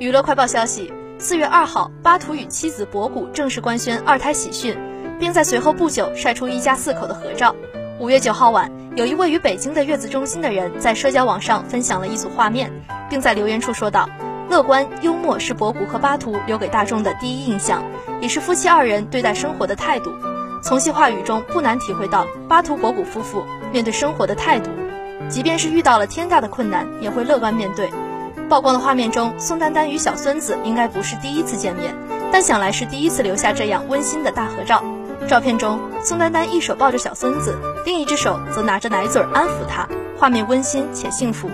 娱乐快报消息：四月二号，巴图与妻子博古正式官宣二胎喜讯，并在随后不久晒出一家四口的合照。五月九号晚，有一位于北京的月子中心的人在社交网上分享了一组画面，并在留言处说道：“乐观幽默是博古和巴图留给大众的第一印象，也是夫妻二人对待生活的态度。”从其话语中不难体会到巴图博古夫妇面对生活的态度，即便是遇到了天大的困难，也会乐观面对。曝光的画面中，宋丹丹与小孙子应该不是第一次见面，但想来是第一次留下这样温馨的大合照。照片中，宋丹丹一手抱着小孙子，另一只手则拿着奶嘴安抚他，画面温馨且幸福。